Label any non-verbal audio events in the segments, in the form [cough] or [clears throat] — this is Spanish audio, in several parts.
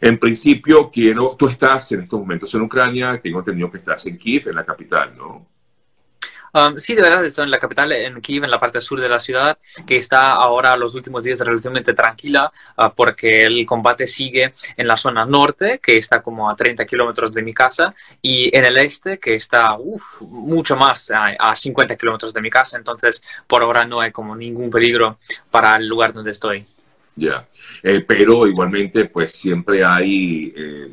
En principio, quiero, tú estás en estos momentos en Ucrania, tengo entendido que estás en Kiev, en la capital, ¿no? Um, sí, de verdad, estoy en la capital, en Kiev, en la parte sur de la ciudad, que está ahora los últimos días relativamente tranquila, uh, porque el combate sigue en la zona norte, que está como a 30 kilómetros de mi casa, y en el este, que está mucho más, a, a 50 kilómetros de mi casa. Entonces, por ahora no hay como ningún peligro para el lugar donde estoy. Ya, eh, pero igualmente, pues siempre hay eh,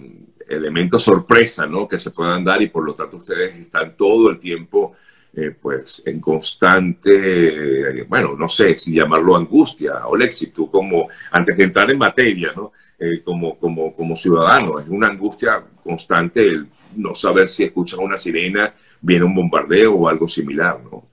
elementos sorpresa, ¿no? Que se puedan dar y por lo tanto ustedes están todo el tiempo eh, pues en constante, eh, bueno, no sé si llamarlo angustia o tú como, antes de entrar en materia, ¿no? Como, como, como ciudadano, es una angustia constante el no saber si escuchan una sirena, viene un bombardeo o algo similar, ¿no?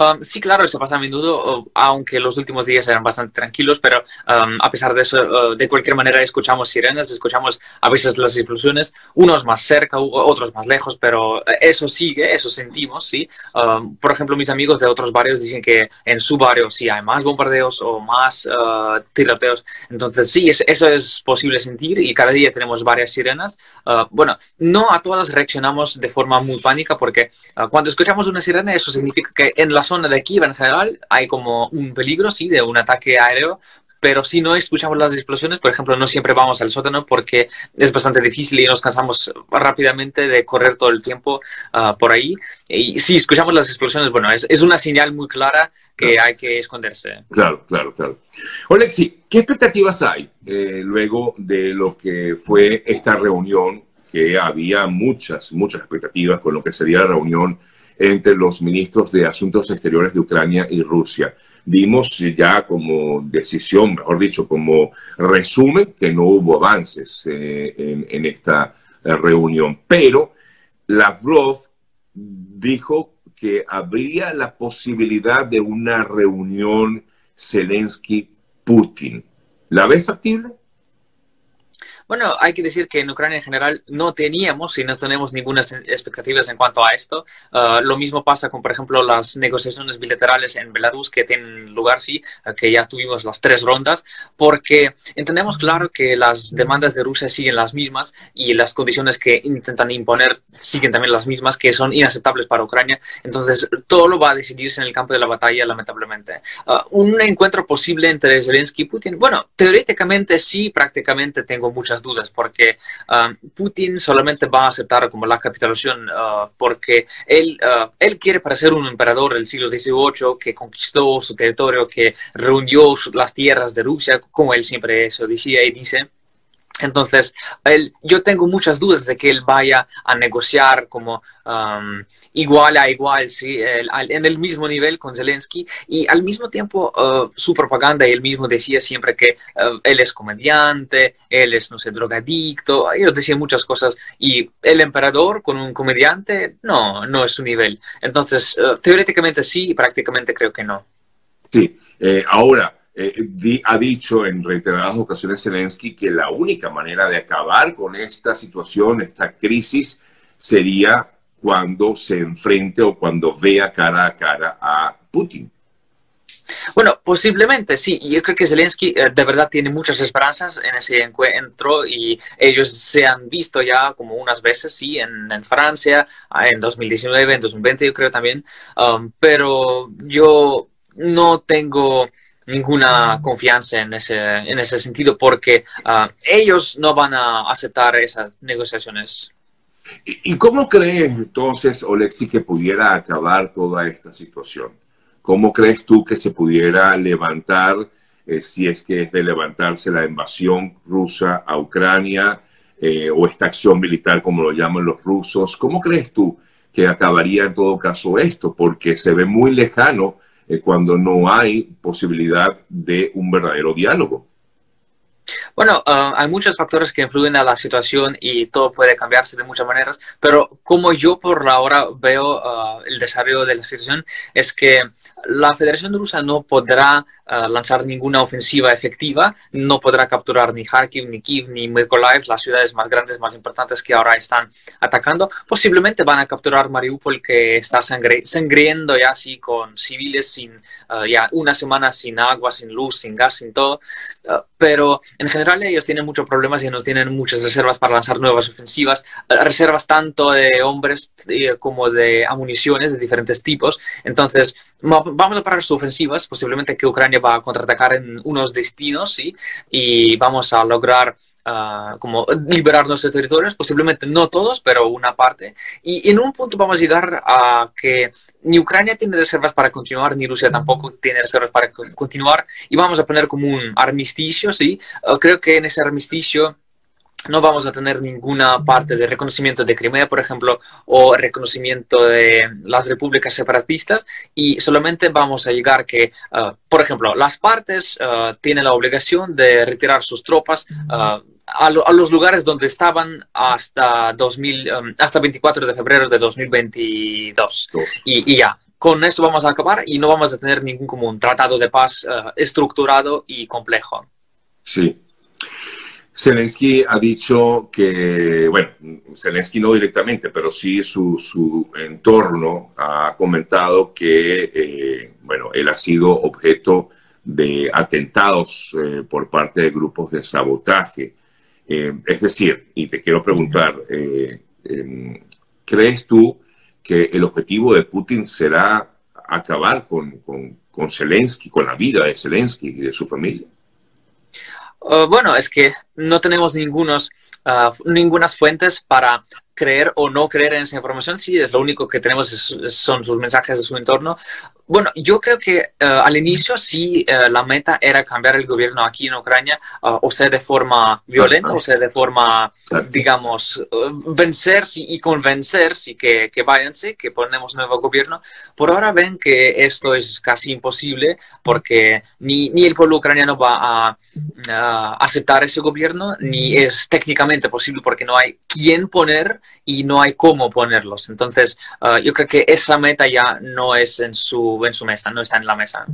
Um, sí, claro, eso pasa a menudo, aunque los últimos días eran bastante tranquilos, pero um, a pesar de eso, uh, de cualquier manera escuchamos sirenas, escuchamos a veces las explosiones, unos más cerca, otros más lejos, pero eso sigue, eso sentimos, ¿sí? Um, por ejemplo, mis amigos de otros barrios dicen que en su barrio sí hay más bombardeos o más uh, tiroteos, entonces sí, eso es posible sentir y cada día tenemos varias sirenas. Uh, bueno, no a todas reaccionamos de forma muy pánica porque cuando escuchamos una sirena eso significa que en las zona de aquí en general hay como un peligro, sí, de un ataque aéreo, pero si no escuchamos las explosiones, por ejemplo, no siempre vamos al sótano porque es bastante difícil y nos cansamos rápidamente de correr todo el tiempo ah, por ahí. Y si escuchamos las explosiones, bueno, es, es una señal muy clara que hay que esconderse. Claro, claro, claro. Olexi, ¿qué expectativas hay eh, luego de lo que fue esta reunión? Que había muchas, muchas expectativas con lo que sería la reunión entre los ministros de Asuntos Exteriores de Ucrania y Rusia. Dimos ya como decisión, mejor dicho, como resumen, que no hubo avances eh, en, esta eh, reunión. Pero Lavrov dijo que habría la posibilidad de una reunión Zelensky-Putin. ¿La ves factible? Bueno, hay que decir que en Ucrania en general no teníamos y no tenemos ninguna expectativas en cuanto a esto. Ah, lo mismo pasa con, por ejemplo, las negociaciones bilaterales en Belarus que tienen lugar, sí, que ya tuvimos las tres rondas, porque entendemos claro que las demandas de Rusia siguen las mismas y las condiciones que intentan imponer siguen también las mismas, que son inaceptables para Ucrania. Entonces, todo lo va a decidirse en el campo de la batalla, lamentablemente. Ah, un encuentro posible entre Zelensky y Putin, bueno, teóricamente sí, prácticamente tengo muchas dudas, porque um, Putin solamente va a aceptar como la capitulación uh, porque él, uh, él quiere parecer un emperador del siglo XVIII que conquistó su territorio, que reunió las tierras de Rusia, como él siempre eso decía y dice. Entonces, él, yo tengo muchas dudas de que él vaya a negociar como um, igual a igual, ¿sí? en el mismo nivel con Zelensky. Y al mismo tiempo, uh, su propaganda, él mismo decía siempre que uh, él es comediante, él es, no sé, drogadicto. Ellos decían muchas cosas. Y el emperador con un comediante, no, no es su nivel. Entonces, uh, teóricamente sí, prácticamente creo que no. Sí, eh, ahora eh, ha dicho en reiteradas ocasiones Zelensky que la única manera de acabar con esta situación, esta crisis, sería cuando se enfrente o cuando vea cara a cara a Putin. Bueno, posiblemente sí. Yo creo que Zelensky eh, de verdad tiene muchas esperanzas en ese encuentro y ellos se han visto ya como unas veces, sí, en, Francia, ah, en 2019, en 2020 yo creo también. Um, pero yo no tengo ninguna confianza en ese, en ese sentido porque ah, ellos no van a aceptar esas negociaciones. ¿Y, cómo crees entonces, Olexi, que pudiera acabar toda esta situación? ¿Cómo crees tú que se pudiera levantar, eh, si es que es de levantarse la invasión rusa a Ucrania eh, o esta acción militar como lo llaman los rusos? ¿Cómo crees tú que acabaría en todo caso esto? Porque se ve muy lejano eh, cuando no hay posibilidad de un verdadero diálogo. Bueno, ah, hay muchos factores que influyen a la situación y todo puede cambiarse de muchas maneras, pero como yo por ahora veo ah, el desarrollo de la situación es que la Federación Rusa no podrá uh, lanzar ninguna ofensiva efectiva, no podrá capturar ni Kharkiv, ni Kiev, ni Mykolaiv, las ciudades más grandes, más importantes que ahora están atacando. Posiblemente van a capturar Mariupol, que está sangriendo ya así con civiles sin uh, ya una semana sin agua, sin luz, sin gas, sin todo. Uh, pero en general ellos tienen muchos problemas y no tienen muchas reservas para lanzar nuevas ofensivas, reservas tanto de hombres como de municiones de diferentes tipos. Entonces, vamos a parar sus ofensivas, posiblemente que Ucrania va a contraatacar en unos destinos, ¿sí? Y vamos a lograr como liberar nuestros territorios, posiblemente no todos, pero una parte. Y en un punto vamos a llegar a que ni Ucrania tiene reservas para continuar, ni Rusia tampoco tiene reservas para continuar, y vamos a poner como un armisticio, ¿sí? Uh, creo que en ese armisticio no vamos a tener ninguna parte de reconocimiento de Crimea, por ejemplo, o reconocimiento de las repúblicas separatistas y solamente vamos a llegar que, uh, por ejemplo, las partes uh, tienen la obligación de retirar sus tropas uh, a, lo, a, los lugares donde estaban hasta 2000, um, hasta 24 de febrero de 2022 y, y, ya. Con eso vamos a acabar y no vamos a tener ningún como un tratado de paz estructurado y complejo. Sí, Zelensky ha dicho que, bueno, Zelensky no directamente, pero sí su, su entorno ha comentado que, eh, bueno, él ha sido objeto de atentados eh, por parte de grupos de sabotaje. Eh, es decir, y te quiero preguntar, em, ¿crees tú que el objetivo de Putin será acabar con, con, con Zelensky, con la vida de Zelensky y de su familia? Uh, bueno, es que no tenemos ningunos, uh, ningunas fuentes para creer o no creer en esa información. Sí, es lo único que tenemos son sus mensajes de su entorno. Bueno, yo creo que uh, al inicio sí uh, la meta era cambiar el gobierno aquí en Ucrania, uh, o sea, de forma violenta, o sea, de forma, digamos, vencer y convencer sí, que, que váyanse, que ponemos nuevo gobierno. Por ahora ven que esto es casi imposible porque ni, ni el pueblo ucraniano va a, a aceptar ese gobierno, ni es técnicamente posible porque no hay quién poner y no hay cómo ponerlos. Entonces, yo creo que esa meta ya no es en su en su mesa, no está en la mesa.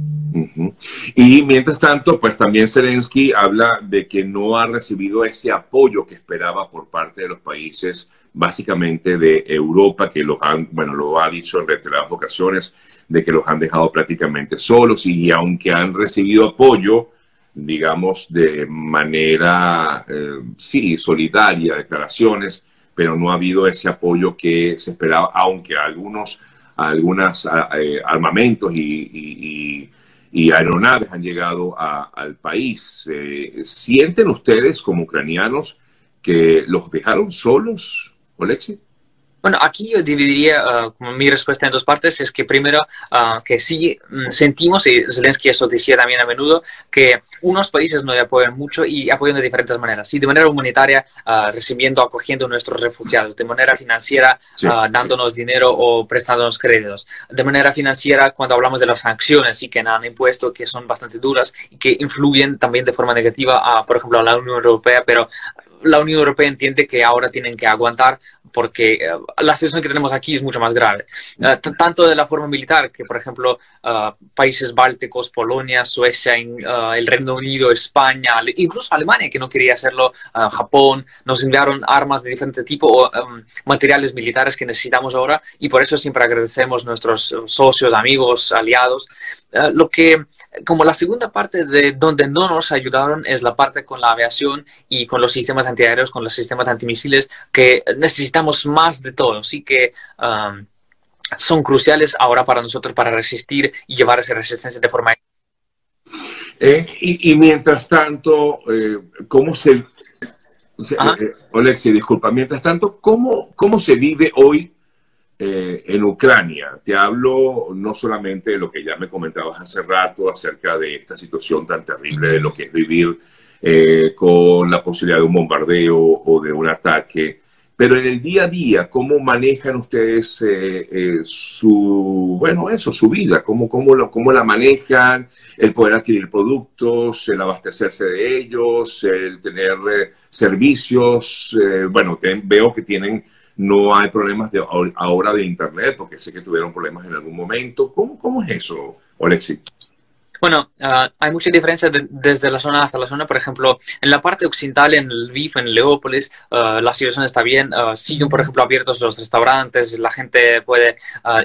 Y mientras tanto, pues también Zelensky habla de que no ha recibido ese apoyo que esperaba por parte de los países básicamente de Europa, que los han, bueno, lo ha dicho en reiteradas ocasiones, de que los han dejado prácticamente solos y aunque han recibido apoyo, digamos, de manera, eh, sí, solidaria, declaraciones, pero no ha habido ese apoyo que se esperaba, aunque algunos algunos eh, armamentos y, aeronaves han llegado al país. Eh, ¿Sienten ustedes como ucranianos que los dejaron solos, Alexi? Bueno, aquí yo dividiría uh, como mi respuesta en dos partes. Es que primero, uh, que sí mm, sentimos, y Zelensky eso decía también a menudo, que unos países no apoyan mucho y apoyan de diferentes maneras. Sí, de manera humanitaria, uh, recibiendo, acogiendo a nuestros refugiados. De manera financiera, sí, dándonos dinero o prestándonos créditos. De manera financiera, cuando hablamos de las sanciones y que han impuesto, que son bastante duras y que influyen también de forma negativa, a, por ejemplo, a la Unión Europea, pero la Unión Europea entiende que ahora tienen que aguantar porque uh, la situación que tenemos aquí es mucho más grave. Uh, tanto de la forma militar, que por ejemplo uh, países bálticos, Polonia, Suecia, el Reino Unido, España, incluso Alemania, que no quería hacerlo, Japón, nos enviaron armas de diferente tipo o um, materiales militares que necesitamos ahora y por eso siempre agradecemos a nuestros socios, amigos, aliados. lo que como la segunda parte de donde no nos ayudaron es la parte con la aviación y con los sistemas antiaéreos, con los sistemas antimisiles, que necesitamos más de todo. Así que um, son cruciales ahora para nosotros para resistir y llevar esa resistencia de forma. Eh, y, y, mientras tanto, eh, ¿cómo se... Eh, Alexi, disculpa, mientras tanto, ¿cómo, ¿cómo se vive hoy eh, en Ucrania. Te hablo no solamente de lo que ya me comentabas hace rato acerca de esta situación tan terrible de lo que es vivir eh, con la posibilidad de un bombardeo o de un ataque, pero en el día a día, ¿cómo manejan ustedes eh, su, bueno, eso, su vida? ¿Cómo, cómo, lo, ¿Cómo la manejan? El poder adquirir productos, el abastecerse de ellos, el tener servicios. bueno, veo que tienen no hay problemas de ahora de internet, porque sé que tuvieron problemas en algún momento. ¿Cómo, cómo es eso, Alexi? Bueno, uh, hay mucha diferencia de, desde la zona hasta la zona. Por ejemplo, en la parte occidental, en Lviv, en Leópolis, uh, la situación está bien. Uh, siguen, por ejemplo, abiertos los restaurantes, la gente puede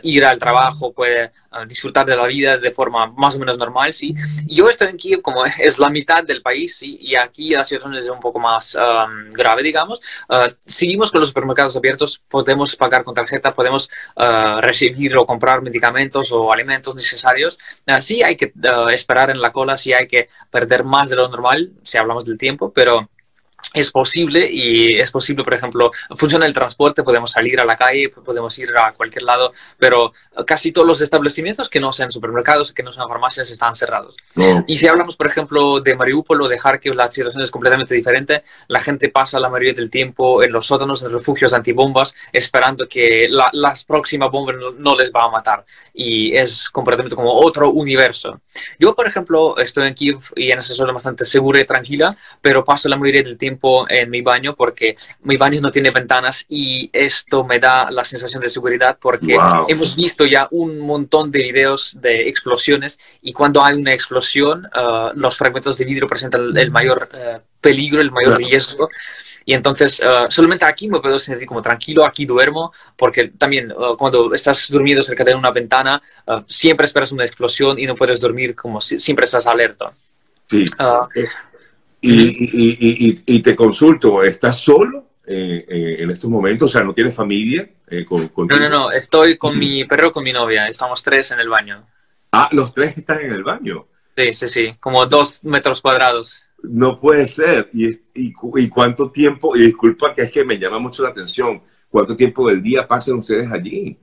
ir al trabajo, puede disfrutar de la vida de forma más o menos normal, sí. Yo estoy en Kiev como [laughs] es la mitad del país, sí, y aquí la situación es un poco más um, grave, digamos. seguimos con los supermercados abiertos, podemos pagar con tarjeta, podemos recibir o comprar medicamentos o alimentos necesarios. sí, hay que esperar en la cola si hay que perder más de lo normal, si hablamos del tiempo, pero es posible y es posible, por ejemplo, funciona el transporte, podemos salir a la calle, podemos ir a cualquier lado, pero casi todos los establecimientos que no sean supermercados, que no sean farmacias, están cerrados. Y si hablamos, por ejemplo, de Mariupol o de Kharkiv, la situación es completamente diferente. La gente pasa la mayoría del tiempo en los sótanos, en refugios antibombas, esperando que la, las próximas bombas no, les va a matar. Y es completamente como otro universo. Yo, por ejemplo, estoy en Kiev y en esa zona bastante segura y tranquila, pero paso la mayoría del tiempo en mi baño porque mi baño no tiene ventanas y esto me da la sensación de seguridad porque hemos visto ya un montón de videos de explosiones y cuando hay una explosión uh, los fragmentos de vidrio presentan el mayor uh, peligro, el mayor riesgo. Y entonces, uh, solamente aquí me puedo sentir como tranquilo, aquí duermo, porque también cuando estás durmiendo cerca de una ventana, siempre esperas una explosión y no puedes dormir como si, siempre estás alerta. Sí. Y, y, te consulto, ¿estás solo eh, eh, en estos momentos? O sea, ¿no tienes familia? Eh, con, no, no, no, estoy con mi perro, con mi novia, estamos tres en el baño. Ah, los tres están en el baño. Sí, sí, sí, como dos metros cuadrados. No puede ser. ¿Y, y, cuánto tiempo? Y disculpa que es que me llama mucho la atención. ¿Cuánto tiempo del día pasan ustedes allí?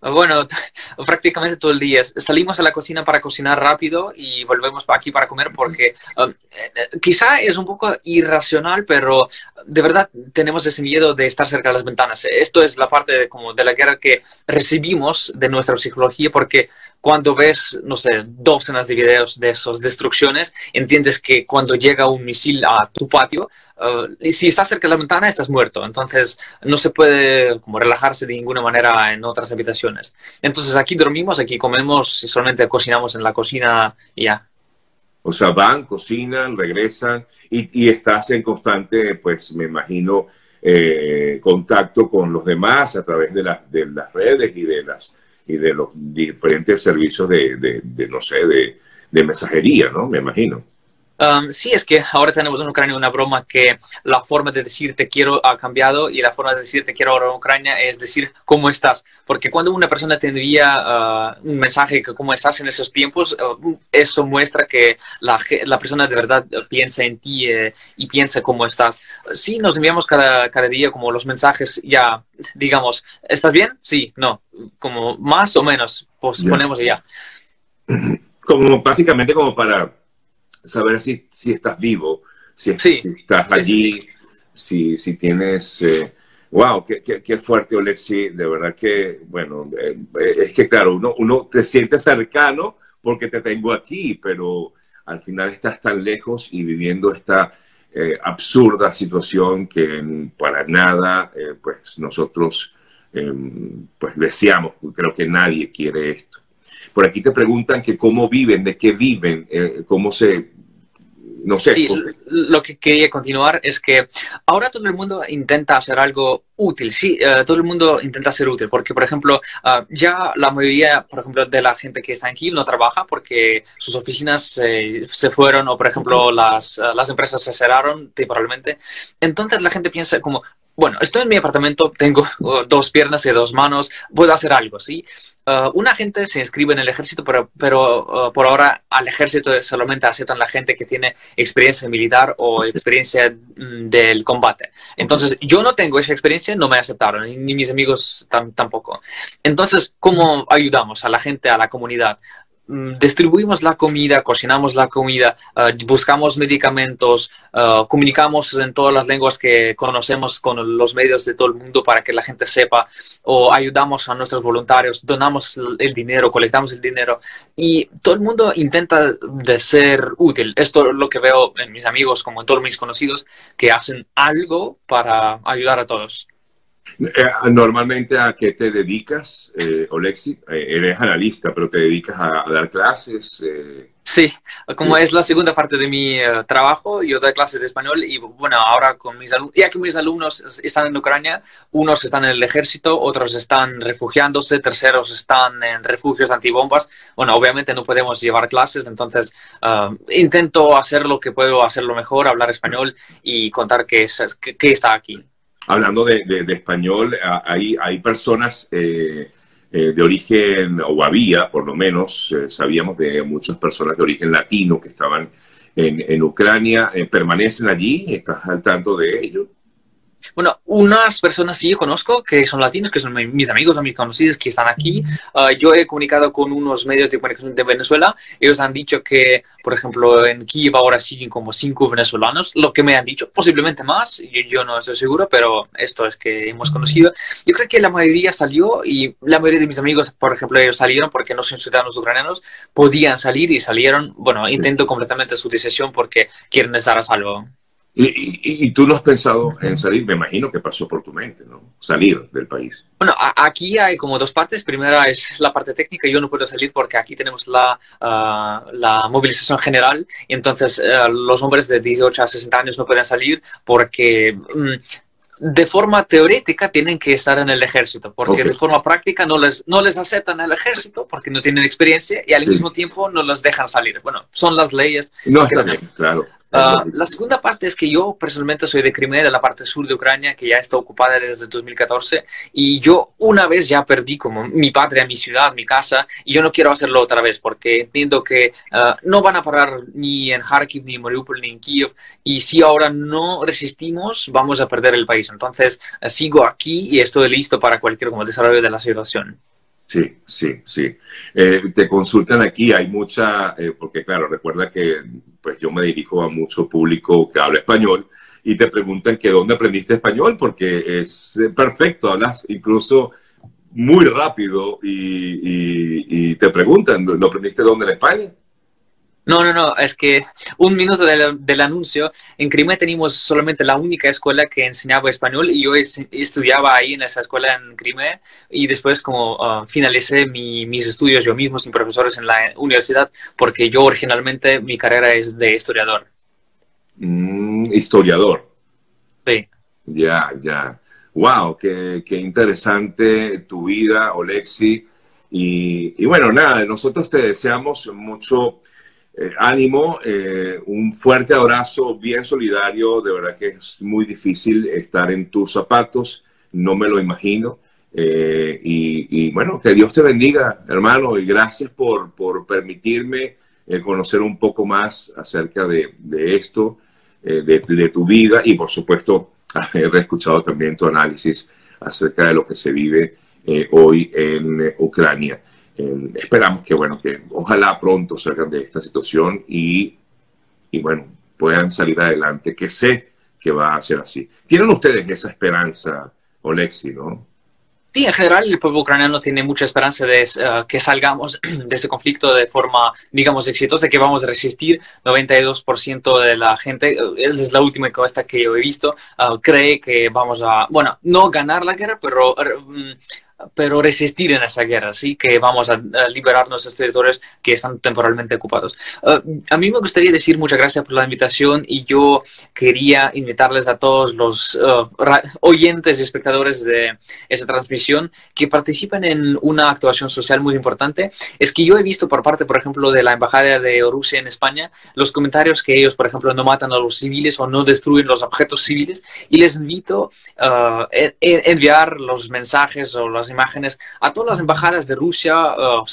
Bueno, [laughs] prácticamente todo el día. Salimos a la cocina para cocinar rápido y volvemos aquí para comer porque um, eh, quizá es un poco irracional, pero de verdad tenemos ese miedo de estar cerca de las ventanas. Esto es la parte de, como de la guerra que recibimos de nuestra psicología porque cuando ves, no sé, docenas de videos de esas destrucciones, entiendes que cuando llega un misil a tu patio, uh, si estás cerca de la ventana, estás muerto. Entonces, no se puede como relajarse de ninguna manera en otras habitaciones. Entonces, aquí dormimos, aquí comemos y solamente cocinamos en la cocina y ya. O sea, van, cocinan, regresan y, estás en constante, pues me imagino, eh, contacto con los demás a través de, de las redes y de las y de los diferentes servicios de, de, no sé, de, de mensajería, ¿no? Me imagino. Um, sí, es que ahora tenemos en Ucrania una broma que la forma de decir te quiero ha cambiado y la forma de decir te quiero ahora en Ucrania es decir cómo estás. Porque cuando una persona te envía uh, un mensaje que cómo estás en esos tiempos, uh, eso muestra que la, la, persona de verdad piensa en ti eh, y piensa cómo estás. Sí, nos enviamos cada, cada día como los mensajes ya, digamos, ¿estás bien? Sí, no, como más o menos, pues ponemos ya. Como básicamente como para saber si, si estás vivo, si, estás allí, Si, si tienes... wow, eh, qué, qué, fuerte, Olexi. De verdad que, bueno, eh, es que claro, uno, uno te siente cercano porque te tengo aquí, pero al final estás tan lejos y viviendo esta eh, absurda situación que para nada, pues nosotros em, pues deseamos, creo que nadie quiere esto. Por aquí te preguntan que cómo viven, de qué viven, cómo se no sé. Sí, lo que quería continuar es que ahora todo el mundo intenta hacer algo útil, sí, eh, todo el mundo intenta ser útil, porque, por ejemplo, ah, ya la mayoría, por ejemplo, de la gente que está aquí no trabaja porque sus oficinas se fueron o, por ejemplo, las, ah, las empresas se cerraron temporalmente. Entonces la gente piensa como, bueno, estoy en mi apartamento, tengo uh, dos piernas y dos manos, puedo hacer algo, ¿sí? Uh, una gente se inscribe en el ejército, pero, pero uh, por ahora al ejército solamente aceptan la gente que tiene experiencia militar o experiencia mm, del combate. Entonces, yo no tengo esa experiencia, no me aceptaron, ni mis amigos tampoco. Entonces, ¿cómo ayudamos a la gente, a la comunidad? Mm, distribuimos la comida, cocinamos la comida, ah, buscamos medicamentos, ah, comunicamos en todas las lenguas que conocemos con los medios de todo el mundo para que la gente sepa, o ayudamos a nuestros voluntarios, donamos el dinero, colectamos el dinero y todo el mundo intenta de ser útil. Esto es lo que veo en mis amigos, como en todos mis conocidos, que hacen algo para ayudar a todos. Eh, normalmente, ¿a qué te dedicas, eh, Olexi? Eh, eres analista, pero te dedicas a, dar clases. Sí, como es la segunda parte de mi trabajo, yo doy clases de español y bueno, ahora con mis alumnos, ya que mis alumnos están en Ucrania, unos están en el ejército, otros están refugiándose, terceros están en refugios antibombas. Bueno, obviamente no podemos llevar clases, entonces intento hacer lo que puedo hacerlo mejor, hablar español y contar qué, qué está aquí hablando de, español, hay, hay personas eh, eh, de origen, o había por lo menos, eh, sabíamos de muchas personas de origen latino que estaban en, en Ucrania, permanecen allí, ¿estás al tanto de ello? Bueno, unas personas sí yo conozco que son latinos, que son mis amigos o mis conocidos que están aquí. Ah, yo he comunicado con unos medios de comunicación de Venezuela. Ellos han dicho que, por ejemplo, en Kiev ahora siguen como cinco venezolanos, lo que me han dicho, posiblemente más. Yo, yo no estoy seguro, pero esto es que hemos conocido. Yo creo que la mayoría salió y la mayoría de mis amigos, por ejemplo, ellos salieron porque no son ciudadanos ucranianos, podían salir y salieron. Bueno, intento completamente su decisión porque quieren estar a salvo. Y, tú no has pensado en salir, me imagino que pasó por tu mente, ¿no? Salir del país. Bueno, aquí hay como dos partes. Primera es la parte técnica. Yo no puedo salir porque aquí tenemos la, la movilización general y entonces eh, los hombres de 18 a 60 años no pueden salir porque mm, de forma teórica tienen que estar en el ejército, porque de forma práctica no les, no les aceptan el ejército porque no tienen experiencia y al mismo tiempo no los dejan salir. Bueno, son las leyes. No, está bien, claro. Ah, la segunda parte es que yo personalmente soy de Crimea, de la parte sur de Ucrania, que ya está ocupada desde 2014, y yo una vez ya perdí como mi patria, mi ciudad, mi casa, y yo no quiero hacerlo otra vez, porque entiendo que ah, no van a parar ni en Kharkiv, ni en Mariupol, ni en Kiev, y si ahora no resistimos, vamos a perder el país. Entonces, ah, sigo aquí y estoy listo para cualquier como desarrollo de la situación. Sí, sí, sí. Eh, te consultan aquí, hay mucha, eh, porque claro, recuerda que pues yo me dirijo a mucho público que habla español y te preguntan que dónde aprendiste español, porque es eh, perfecto, hablas incluso muy rápido y, y te preguntan, ¿lo aprendiste dónde en España? No, no, no, es que un minuto del, anuncio, en Crimea teníamos solamente la única escuela que enseñaba español y yo estudiaba ahí en esa escuela en Crimea y después como uh, finalicé mis estudios yo mismo sin profesores en la universidad porque yo originalmente mi carrera es de historiador. Mm, historiador. Sí. Ya, ya. Wow, qué, qué interesante tu vida, Olexi. Y, y bueno, nada, nosotros te deseamos mucho eh, ánimo, eh, un fuerte abrazo, bien solidario, de verdad que es muy difícil estar en tus zapatos, no me lo imagino. Eh, y, bueno, que Dios te bendiga, hermano, y gracias por, por permitirme conocer un poco más acerca de, de esto, de, de, tu vida y por supuesto [laughs] haber escuchado también tu análisis acerca de lo que se vive hoy en Ucrania. Eh, esperamos que, bueno, que ojalá pronto salgan de esta situación y, y, bueno, puedan salir adelante, que sé que va a ser así. ¿Tienen ustedes esa esperanza, Olexi, no? Sí, en general el pueblo ucraniano tiene mucha esperanza de eh, que salgamos [clears throat] de este conflicto de forma, digamos, exitosa, que vamos a resistir. 92% de la gente, eh, es la última encuesta que yo he visto, cree que vamos a, bueno, no ganar la guerra, pero mm, pero resistir en esa guerra, sí, que vamos a, liberar nuestros territorios que están temporalmente ocupados. Uh, a mí me gustaría decir muchas gracias por la invitación y yo quería invitarles a todos los uh, oyentes y espectadores de esa transmisión que participen en una actuación social muy importante. Es que yo he visto por parte, por ejemplo, de la Embajada de Rusia en España, los comentarios que ellos, por ejemplo, no matan a los civiles o no destruyen los objetos civiles y les invito a uh, enviar los mensajes o las imágenes a todas las embajadas de Rusia, uh,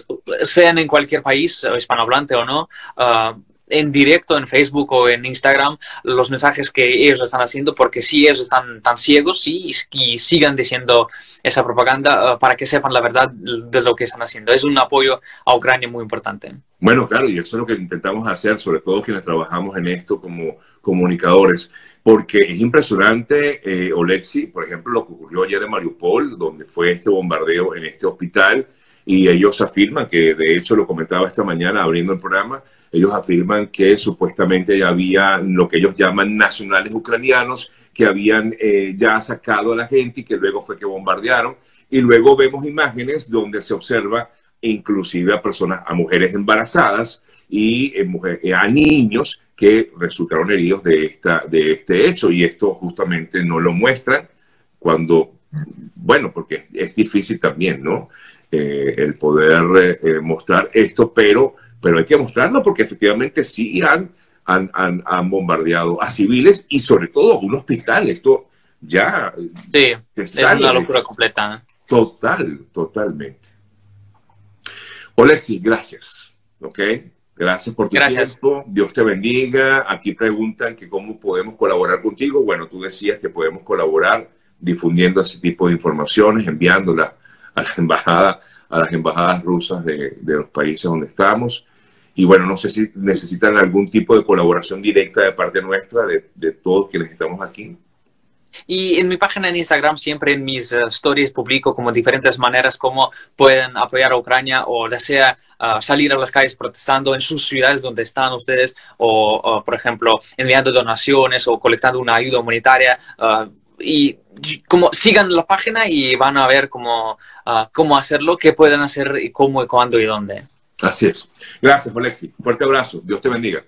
sean en cualquier país, uh, hispanohablante o no, uh, en directo en Facebook o en Instagram los mensajes que ellos están haciendo, porque si ellos están tan ciegos sí, y, sigan diciendo esa propaganda para que sepan la verdad de lo que están haciendo. Es un apoyo a Ucrania muy importante. Bueno, claro, y eso es lo que intentamos hacer, sobre todo quienes trabajamos en esto como comunicadores porque es impresionante, eh, Olexi, por ejemplo, lo que ocurrió ayer en Mariupol, donde fue este bombardeo en este hospital, y ellos afirman que, de hecho, lo comentaba esta mañana abriendo el programa, ellos afirman que supuestamente había lo que ellos llaman nacionales ucranianos que habían eh, ya sacado a la gente y que luego fue que bombardearon. Y luego vemos imágenes donde se observa inclusive a personas, a mujeres embarazadas y eh, eh, a niños que resultaron heridos de, esta, de este hecho. Y esto justamente no lo muestran cuando, bueno, porque es difícil también, ¿no? el poder mostrar esto, pero, pero hay que mostrarlo porque efectivamente sí han han, bombardeado a civiles y sobre todo a un hospital. Esto ya sí, es una locura completa. Total, totalmente. Olexi, gracias. ¿Ok? Gracias por tu tiempo. Dios te bendiga. Aquí preguntan que cómo podemos colaborar contigo. Bueno, tú decías que podemos colaborar difundiendo ese tipo de informaciones, enviándolas a la embajada, a las embajadas rusas de, de los países donde estamos. Y bueno, no sé si necesitan algún tipo de colaboración directa de parte nuestra, de, de todos quienes estamos aquí. Y en mi página en Instagram, siempre en mis uh, stories, publico como diferentes maneras como pueden apoyar a Ucrania o desea uh, salir a las calles protestando en sus ciudades donde están ustedes o, por ejemplo, enviando donaciones o colectando una ayuda humanitaria. Uh, y como sigan la página y van a ver cómo, cómo hacerlo, qué pueden hacer y cómo y cuándo y dónde. Así es. Gracias, Alexi. Fuerte abrazo. Dios te bendiga.